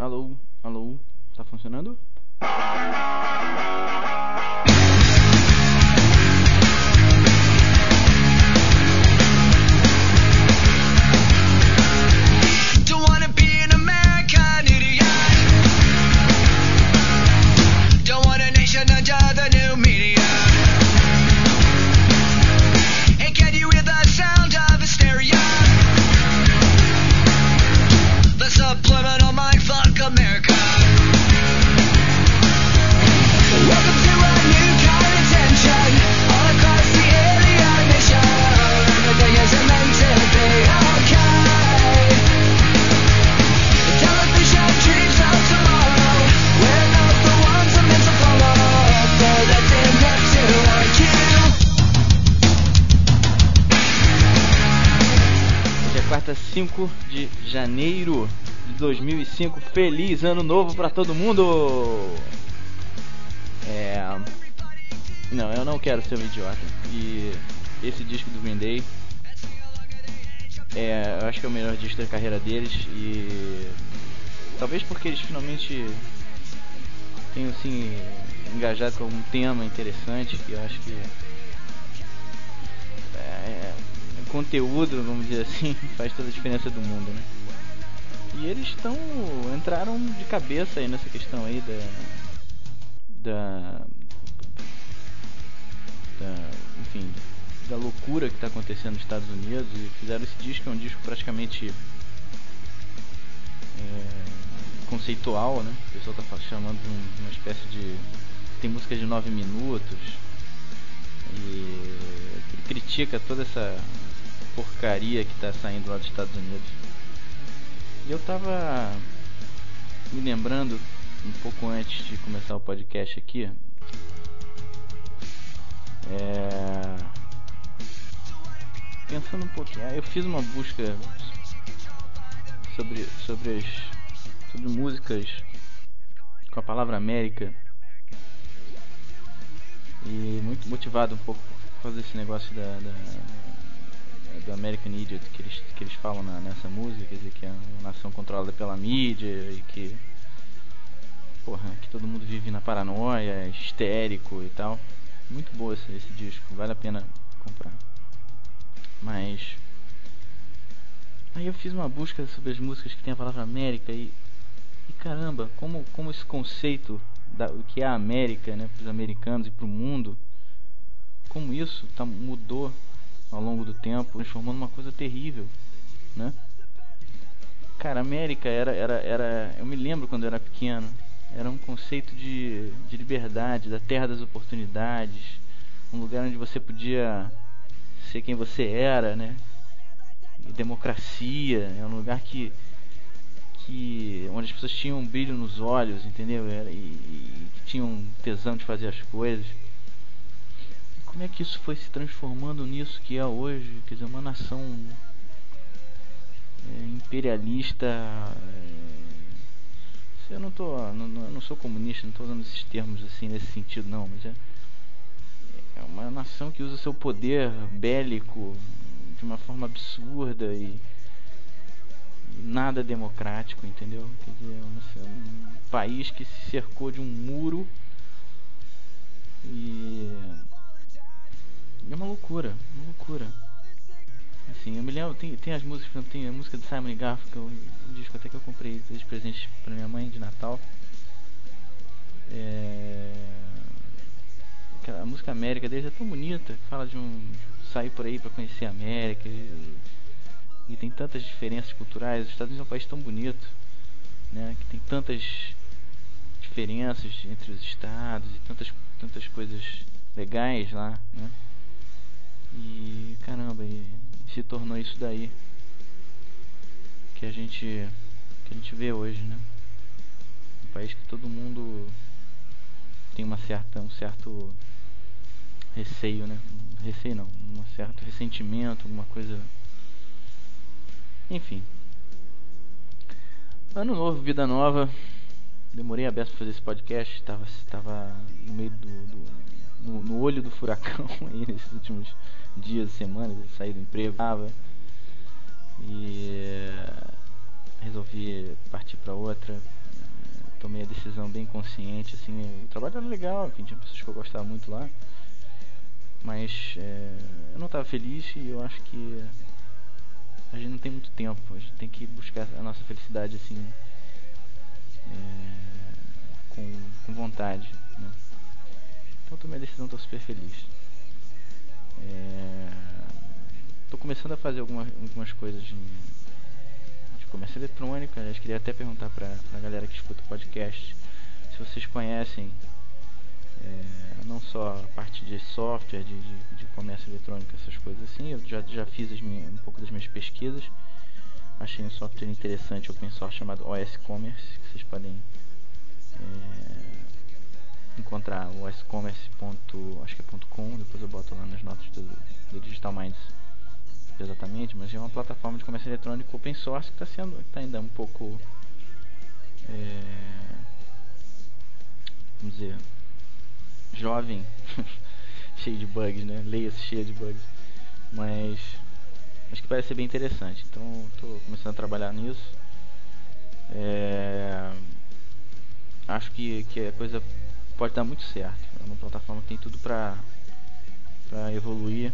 Alô, alô, tá funcionando? 5 de janeiro de 2005. Feliz ano novo pra todo mundo! É. Não, eu não quero ser um idiota. E esse disco do Green Day é, eu acho que é o melhor disco da carreira deles e talvez porque eles finalmente tenham assim engajado com um tema interessante que eu acho que conteúdo, vamos dizer assim, faz toda a diferença do mundo, né? E eles estão entraram de cabeça aí nessa questão aí da da, da enfim, da loucura que está acontecendo nos Estados Unidos e fizeram esse disco, é um disco praticamente é, conceitual, né? O pessoal está chamando de, um- uma espécie de tem música de 9 minutos e critica toda essa porcaria que está saindo lá dos Estados Unidos. E eu tava me lembrando um pouco antes de começar o podcast aqui. É, pensando um pouquinho, eu fiz uma busca sobre sobre as sobre músicas com a palavra América e muito motivado um pouco por causa desse negócio da, da do American Idiot que eles, que eles falam na- nessa música, quer dizer que é uma nação controlada pela mídia e que porra, que todo mundo vive na paranoia, histérico e tal. Muito boa esse, esse disco, vale a pena comprar. Mas aí eu fiz uma busca sobre as músicas que tem a palavra América e, e caramba, como, como esse conceito da, o que é a América, né, para os americanos e para o mundo, como isso tá, mudou ao longo do tempo, transformando uma coisa terrível, né? Cara, América era, era, era. Eu me lembro quando eu era pequeno. Era um conceito de, de liberdade, da terra das oportunidades. Um lugar onde você podia ser quem você era, né? E democracia. É um lugar que. que onde as pessoas tinham um brilho nos olhos, entendeu? E, e que tinham tesão de fazer as coisas. Como é que isso foi se transformando nisso que é hoje? Quer dizer, uma nação é, imperialista. é, eu não tô, não, não- sou comunista, não estou usando esses termos assim nesse sentido não, mas é, é uma nação que usa seu poder bélico de uma forma absurda e, nada democrático, entendeu? Quer dizer, é um país que se cercou de um muro e é uma loucura, uma loucura. Assim, eu me lembro, tem, tem as músicas, tem a música do Simon Garfunkel, um disco até que eu comprei de presente pra minha mãe de Natal. É... aquela- A música América deles é tão bonita, fala de um sair por aí pra conhecer a América e, e tem tantas diferenças culturais. Os Estados Unidos é um país tão bonito, né, que tem tantas diferenças entre os estados e tantas tantas coisas legais lá, né? E caramba, e se tornou isso daí que a gente que a gente vê hoje, né? Um país que todo mundo tem uma certa um certo receio, né? Receio não, um certo ressentimento, alguma coisa. Enfim. Ano novo, vida nova. Demorei a beça pra fazer esse podcast, estava tava no meio do, do no, no olho do furacão aí nesses últimos dias e semanas, saí do emprego, tava, e eh, resolvi partir para outra. tomei a decisão bem consciente, assim, o trabalho era legal, enfim, tinha pessoas que eu gostava muito lá, mas é, eu não estava feliz e eu acho que a gente não tem muito tempo, a gente tem que buscar a nossa felicidade assim é, com, com vontade, né? Então tomei a decisão, estou super feliz. Estou é, começando a fazer alguma, algumas coisas de, de comércio eletrônico. Aliás, queria até perguntar para a galera que escuta o podcast se vocês conhecem é, não só a parte de software, de, de, de, comércio eletrônico, essas coisas assim. Eu já, já fiz minhas, um pouco das minhas pesquisas. Achei um software interessante open source chamado OS Commerce, que vocês podem é, encontrar o oscommerce.com, depois eu boto lá nas notas do, do Digital Minds exatamente, mas é uma plataforma de comércio eletrônico open source que está sendo tá ainda um pouco é, vamos dizer jovem, cheio de bugs, né? Leia-se cheio de bugs. Mas acho que parece ser bem interessante. Então estou começando a trabalhar nisso. É... Acho que, que a coisa pode dar muito certo. É uma plataforma que tem tudo para para evoluir,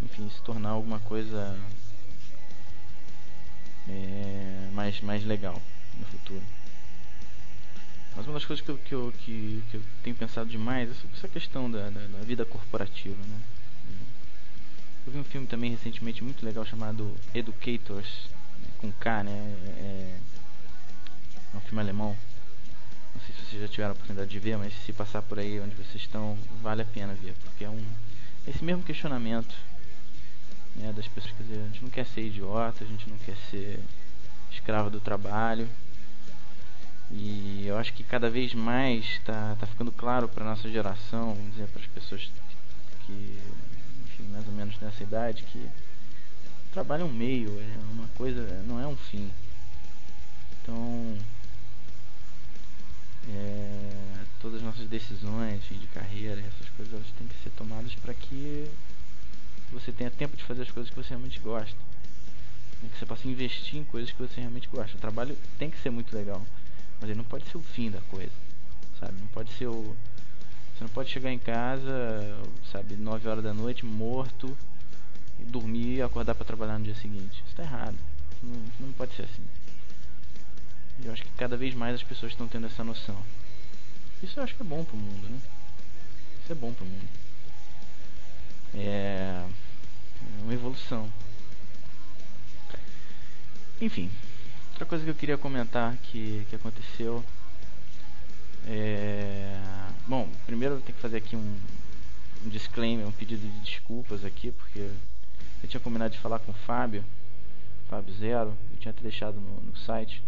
enfim, se tornar alguma coisa é, mais mais legal no futuro. Mas uma das coisas que eu, que eu, que, que eu tenho pensado demais é sobre essa questão da, da, da, vida corporativa. Né? Eu vi um filme também recentemente muito legal chamado Educators, né? com K, né? É, é um filme alemão. Sei se vocês já tiveram a oportunidade de ver, mas se passar por aí onde vocês estão, vale a pena ver, porque é um esse mesmo questionamento né, das pessoas. Quer dizer, a gente não quer ser idiota, a gente não quer ser escravo do trabalho e eu acho que cada vez mais está tá ficando claro para nossa geração, vamos dizer, para as pessoas que, enfim, mais ou menos nessa idade, que trabalho é um meio, é uma coisa, não é um fim. Então, é, todas as nossas decisões enfim, de carreira, essas coisas, elas têm que ser tomadas para que você tenha tempo de fazer as coisas que você realmente gosta. Que você possa investir em coisas que você realmente gosta. O trabalho tem que ser muito legal. Mas ele não pode ser o fim da coisa, sabe? Não pode ser o. Você não pode chegar em casa, sabe, 9 horas da noite, morto, e dormir e acordar para trabalhar no dia seguinte. Isso tá errado. Não, não pode ser assim. Eu acho que cada vez mais as pessoas estão tendo essa noção. Isso eu acho que é bom pro mundo, né? Isso é bom pro mundo. É uma evolução. Enfim, Outra coisa que eu queria comentar que, que aconteceu é... Bom, primeiro eu tenho que fazer aqui um, um disclaimer, um pedido de desculpas aqui, porque eu tinha combinado de falar com o Fábio, Fábio Zero, eu tinha até deixado no, no site.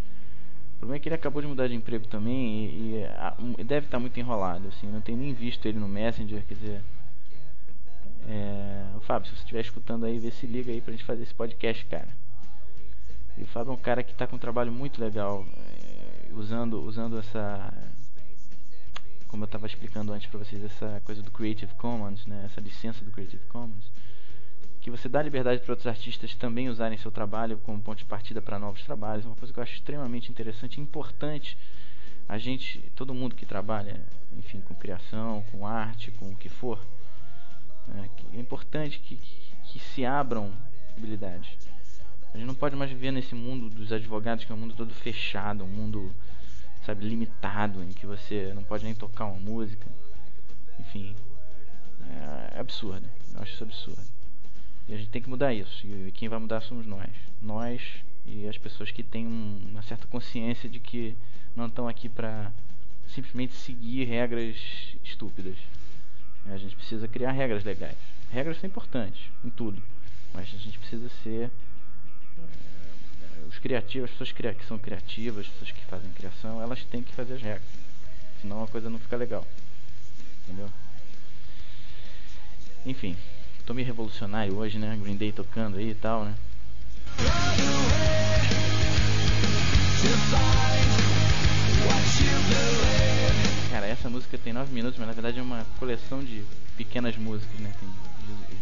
O problema é que ele acabou de mudar de emprego também e, e a, deve estar muito enrolado, assim, não tenho nem visto ele no Messenger, quer dizer. É, Fábio, se você estiver escutando aí, vê se liga aí pra gente fazer esse podcast, cara. E o Fábio é um cara que está com um trabalho muito legal, é, usando, usando essa, como eu estava explicando antes para vocês, essa coisa do Creative Commons, né, essa licença do Creative Commons, que você dá liberdade para outros artistas também usarem seu trabalho como ponto de partida para novos trabalhos, é uma coisa que eu acho extremamente interessante e importante. A gente, todo mundo que trabalha, enfim, com criação, com arte, com o que for, né, é importante que, que, que se abram possibilidades. A gente não pode mais viver nesse mundo dos advogados, que é um mundo todo fechado, um mundo, sabe, limitado, em que você não pode nem tocar uma música. Enfim, é, é absurdo. Eu acho isso absurdo. E a gente tem que mudar isso. E quem vai mudar somos nós. Nós e as pessoas que têm uma certa consciência de que não estão aqui para simplesmente seguir regras estúpidas. A gente precisa criar regras legais. Regras são importantes em tudo, mas a gente precisa ser os criativos, as pessoas que são criativas, as pessoas que fazem criação, elas têm que fazer as regras. Senão a coisa não fica legal. Entendeu? Enfim, tô meio revolucionário hoje, né? Green Day tocando aí e tal, né? Cara, essa música tem 9 minutos, mas na verdade é uma coleção de pequenas músicas, né? Tem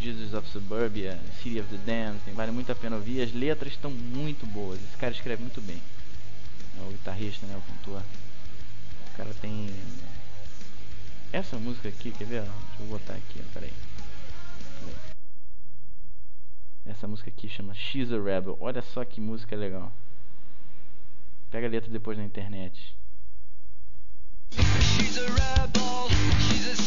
Jesus of Suburbia, City of the Damned, tem, vale muito a pena ouvir. As letras estão muito boas, esse cara escreve muito bem. É o guitarrista, né, o cantor. O cara tem. Essa música aqui, quer ver? Deixa eu botar aqui, ó, peraí. Essa música aqui chama She's a Rebel. Olha só que música legal. Pega a letra depois na internet. She's a rebel, she's a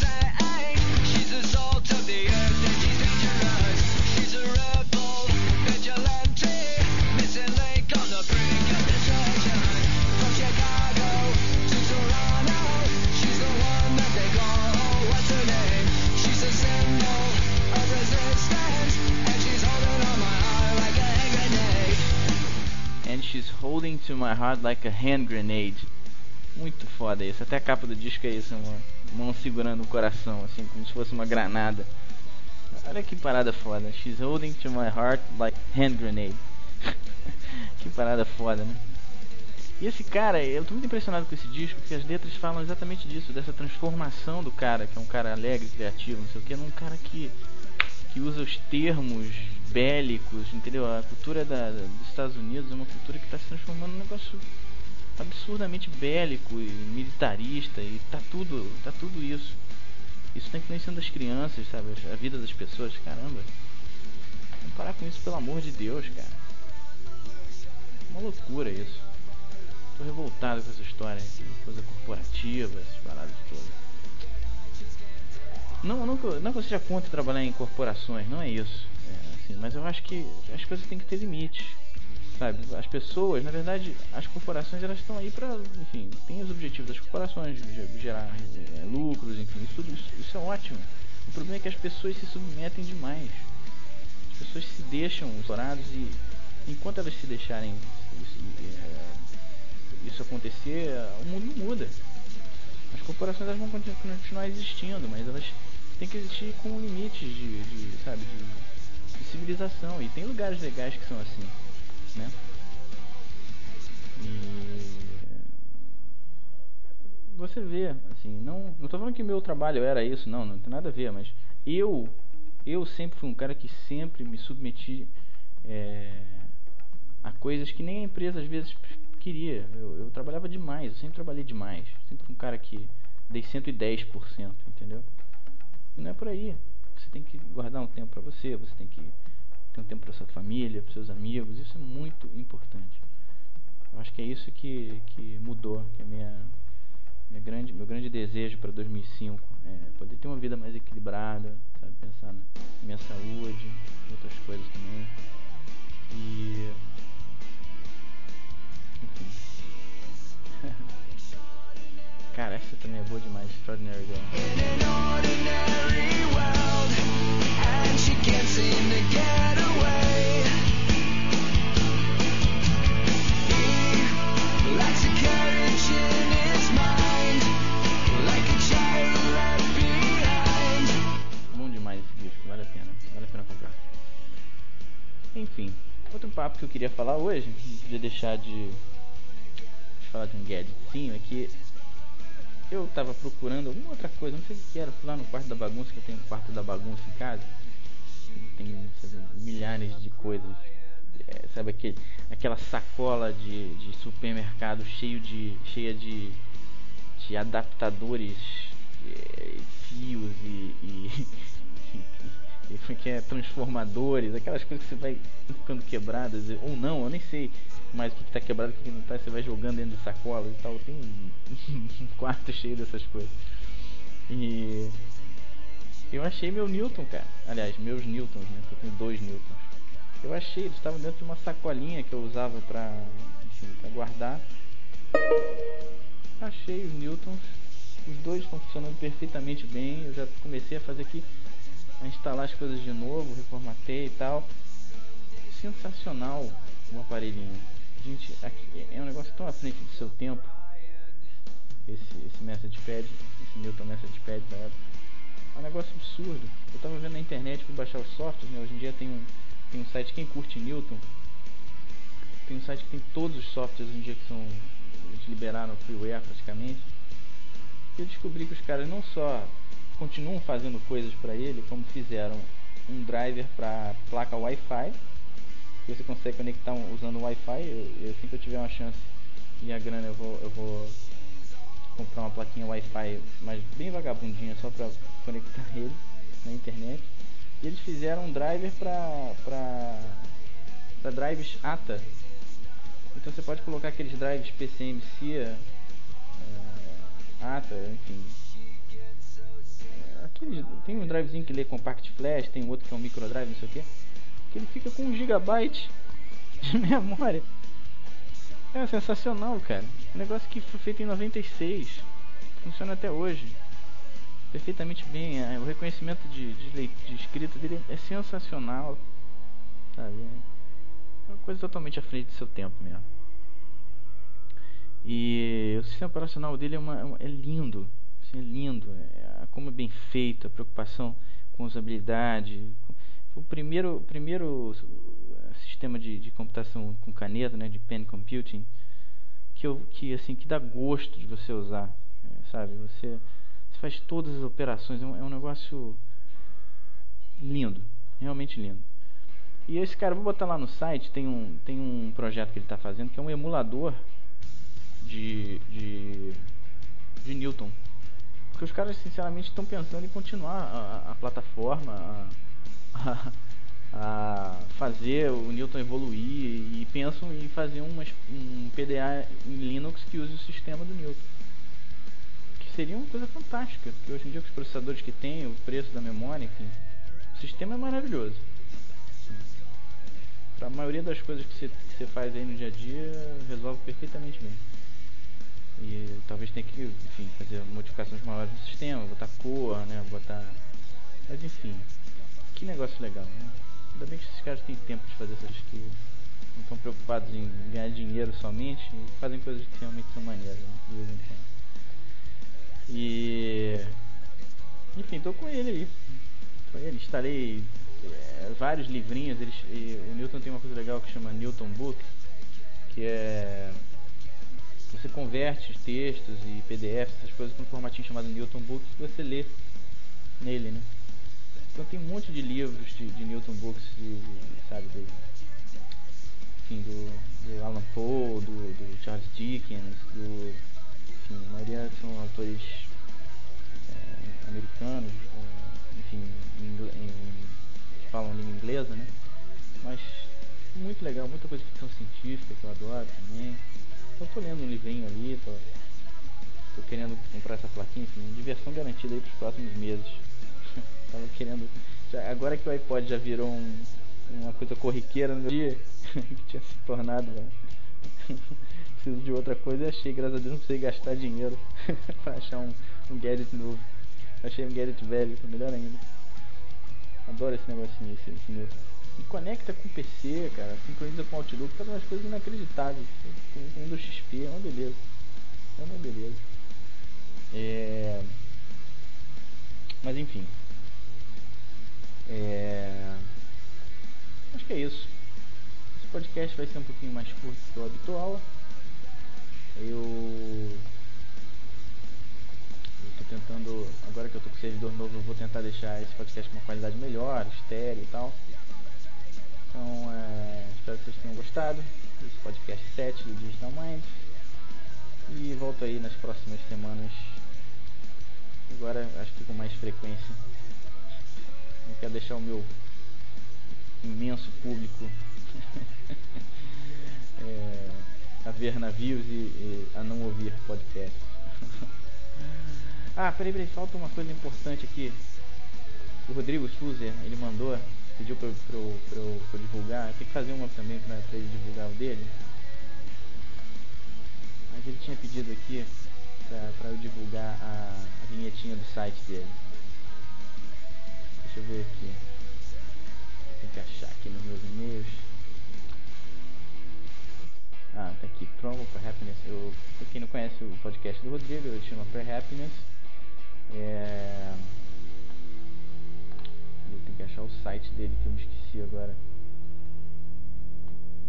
to my heart like a hand grenade. Muito foda isso. Até a capa do disco é isso, mão segurando o coração, assim, como se fosse uma granada. Olha que parada foda. She's holding to my heart like hand grenade. que parada foda, né? E esse cara, eu tô muito impressionado com esse disco, porque as letras falam exatamente disso, dessa transformação do cara, que é um cara alegre, criativo, não sei o que, num cara que, que usa os termos bélicos, entendeu? A cultura da, dos Estados Unidos é uma cultura que está se transformando num negócio absurdamente bélico e militarista e tá tudo, tá tudo isso. Isso tá influenciando as crianças, sabe? A vida das pessoas, caramba. Vamos parar com isso, pelo amor de Deus, cara. Uma loucura isso. Tô revoltado com essa história, coisa corporativa, essas paradas todas. Não, não, não que eu seja contra trabalhar em corporações, não é isso. É, assim, mas eu acho que as coisas têm que ter limites sabe? As pessoas, na verdade, as corporações elas estão aí para, enfim, tem os objetivos das corporações, ge- gerar eh, lucros, enfim, isso, tudo, isso, isso é ótimo. O problema é que as pessoas se submetem demais. As pessoas se deixam exploradas e enquanto elas se deixarem isso, eh, isso acontecer, o mundo muda. As corporações elas vão continu- continuar existindo, mas elas têm que existir com limites de, de sabe, de, de civilização. E tem lugares legais que são assim né? E você vê, assim, não, não tô falando que meu trabalho era isso, não, não tem nada a ver, mas eu, eu sempre fui um cara que sempre me submeti é, a coisas que nem a empresa às vezes queria. Eu, eu trabalhava demais, eu sempre trabalhei demais, sempre fui um cara que dei 110%, entendeu? E não é por aí. Você tem que guardar um tempo para você, você tem que ter um tempo para sua família, para seus amigos. Isso é muito importante. Eu acho que é isso que, que mudou, que é minha, minha grande, meu grande desejo para 2005 é poder ter uma vida mais equilibrada, sabe, pensar na minha saúde, outras coisas também. E enfim. Cara, essa também é boa demais, Extraordinary Girl. Enfim, outro papo que eu queria falar hoje, não deixar de, de falar de um gadgetzinho, é que eu tava procurando alguma outra coisa, não sei o que era, fui lá no quarto da bagunça, que eu tenho um quarto da bagunça em casa, tem sabe, milhares de coisas, é, sabe aquele, aquela sacola de, de supermercado cheio de, cheia de, de adaptadores, é, fios e, e, e, que é transformadores, aquelas coisas que você vai ficando quebradas, ou não, eu nem sei mais o que está quebrado, o que não está, você vai jogando dentro de sacolas e tal. Tem um quarto cheio dessas coisas. E eu achei meu Newton, cara. Aliás, meus Newtons, né? porque Eu tenho dois Newtons. Eu achei, eles estavam dentro de uma sacolinha que eu usava pra, pra guardar. Achei os Newtons. Os dois estão funcionando perfeitamente bem. Eu já comecei a fazer aqui, a instalar as coisas de novo, reformatei e tal. Sensacional o aparelhinho. Gente, é um negócio tão à frente do seu tempo. Esse, esse message pad, esse Newton message pad da época. É um negócio absurdo. Eu tava vendo na internet, fui baixar os softwares, né? Hoje em dia tem um, tem um site, quem curte Newton, tem um site que tem todos os softwares hoje em dia que são. Eles liberaram freeware praticamente. E eu descobri que os caras não só continuam fazendo coisas para ele, como fizeram um driver para placa Wi-Fi. Que você consegue conectar um- usando Wi-Fi. Eu, eu, assim que eu tiver uma chance e a grana eu vou, eu vou comprar uma plaquinha Wi-Fi, mas bem vagabundinha só para conectar ele na internet. E eles fizeram um driver para para drives ATA. Então você pode colocar aqueles drives PCMC, é, ATA, enfim. É, aqueles, tem um drivezinho que lê Compact Flash, tem outro que é um micro drive, não sei o que. Que ele fica com 1 GB de memória. É sensacional, cara. Um negócio que foi feito em 96. Funciona até hoje. Perfeitamente bem. É, o reconhecimento de, de, de escrita dele é sensacional. Sabe? É uma coisa totalmente à frente do seu tempo mesmo. E o sistema operacional dele é, uma, é lindo. Assim, é lindo. É, como é bem feito, a preocupação com usabilidade. O primeiro, primeiro sistema de, de computação com caneta, né, de pen computing, que, eu, que assim que dá gosto de você usar, é, sabe? Você, você, faz todas as operações, é um, é um, negócio lindo, realmente lindo. E esse cara, vou botar lá no site, tem um, tem um projeto que ele está fazendo que é um emulador de, de, de Newton. Porque os caras, sinceramente, estão pensando em continuar a, a plataforma, a, a a fazer o Newton evoluir e pensam em fazer umas, um PDA em Linux que use o sistema do Newton. Que seria uma coisa fantástica, porque hoje em dia com os processadores que tem, o preço da memória, enfim, o sistema é maravilhoso. Para a maioria das coisas que você, que você faz aí no dia a dia, resolve perfeitamente bem. E talvez tenha que, enfim, fazer modificações maiores no sistema, botar cor, né, botar... Mas enfim, que negócio legal, né? Ainda bem que esses caras têm tempo de fazer essas que não estão preocupados em ganhar dinheiro somente e fazem coisas que realmente são maneiras, né? E. Enfim, tô com ele aí. Com ele, instalei é, vários livrinhos. Eles, o Newton tem uma coisa legal que chama Newton Book, que é. Você converte textos e PDFs, essas coisas, para um formatinho chamado Newton Book que você lê nele, né? Então tem um monte de livros de, de Newton Books, de, de, sabe, do, enfim, do, do Alan Poe, do, do, Charles Dickens, do, enfim, a maioria são autores é, americanos, enfim, em, em, que falam língua inglesa, né? Mas muito legal, muita coisa de ficção científica que eu adoro também. Então tô lendo um livrinho ali, tô, tô querendo comprar essa plaquinha, enfim, diversão garantida aí pros próximos meses. Tava querendo. Já, agora que o iPod já virou um, uma coisa corriqueira no meu dia, que tinha se tornado. Preciso de outra coisa e achei, graças a Deus, não precisei gastar dinheiro pra achar um, um gadget novo. Achei um gadget velho, que é melhor ainda. Adoro esse negocinho, esse, esse meu. E conecta com o PC, cara, sincroniza com o Outlook, faz umas coisas inacreditáveis. Com o Windows XP, é uma beleza. É uma beleza. É... Mas enfim, é... Acho que é isso. Esse podcast vai ser um pouquinho mais curto do que o habitual. Eu estou tentando, agora que eu estou com servidor novo, eu vou tentar deixar esse podcast com uma qualidade melhor, estéreo e tal. Então, é, espero que vocês tenham gostado desse podcast 7 do Digital Mind. E volto aí nas próximas semanas. Agora, acho que com mais frequência não quero deixar o meu imenso público é, a ver navios e, e, a não ouvir podcast. ah, peraí, peraí, falta uma coisa importante aqui. O Rodrigo Suzer, ele mandou, pediu pra, pra, pra, pra eu divulgar. Tem que fazer uma também pra, pra ele divulgar o dele. Mas ele tinha pedido aqui pra, pra eu divulgar a, a vinhetinha do site dele. Deixa eu ver aqui. Tem que achar aqui nos meus e-mails. Ah, tá aqui, Promo for Happiness. Eu, pra quem não conhece o podcast do Rodrigo, ele chama For Happiness. É... Eu tenho que achar o site dele que eu me esqueci agora.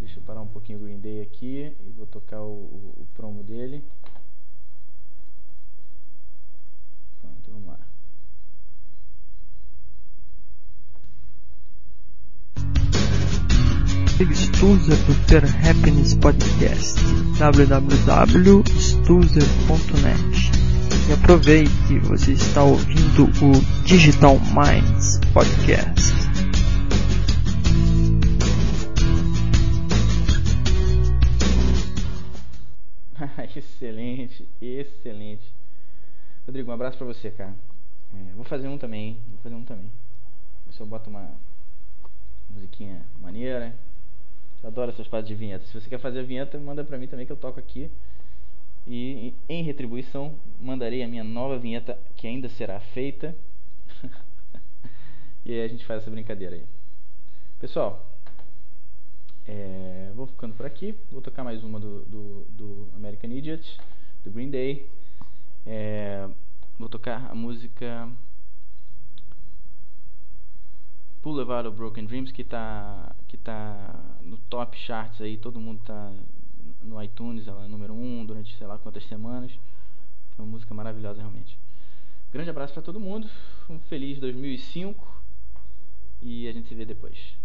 Deixa eu parar um pouquinho o Green Day aqui e vou tocar o, o, o promo dele. Pronto, vamos lá. Stuzer Happiness Podcast www.stuzer.net e aproveite, você está ouvindo o Digital Minds Podcast. excelente, excelente. Rodrigo, um abraço pra você, cara. É, vou fazer um também, vou fazer um também. Se eu boto uma musiquinha maneira. Adoro essas partes de vinheta. Se você quer fazer a vinheta, manda pra mim também que eu toco aqui. E em retribuição, mandarei a minha nova vinheta que ainda será feita. e aí a gente faz essa brincadeira aí. Pessoal, é, vou ficando por aqui. Vou tocar mais uma do, do, do American Idiot, do Green Day. É, vou tocar a música Boulevard of Broken Dreams, que está que tá no top charts aí. Todo mundo está no iTunes, ela é número 1 um, durante sei lá quantas semanas. É uma música maravilhosa realmente. Grande abraço para todo mundo. Um feliz 2005 e a gente se vê depois.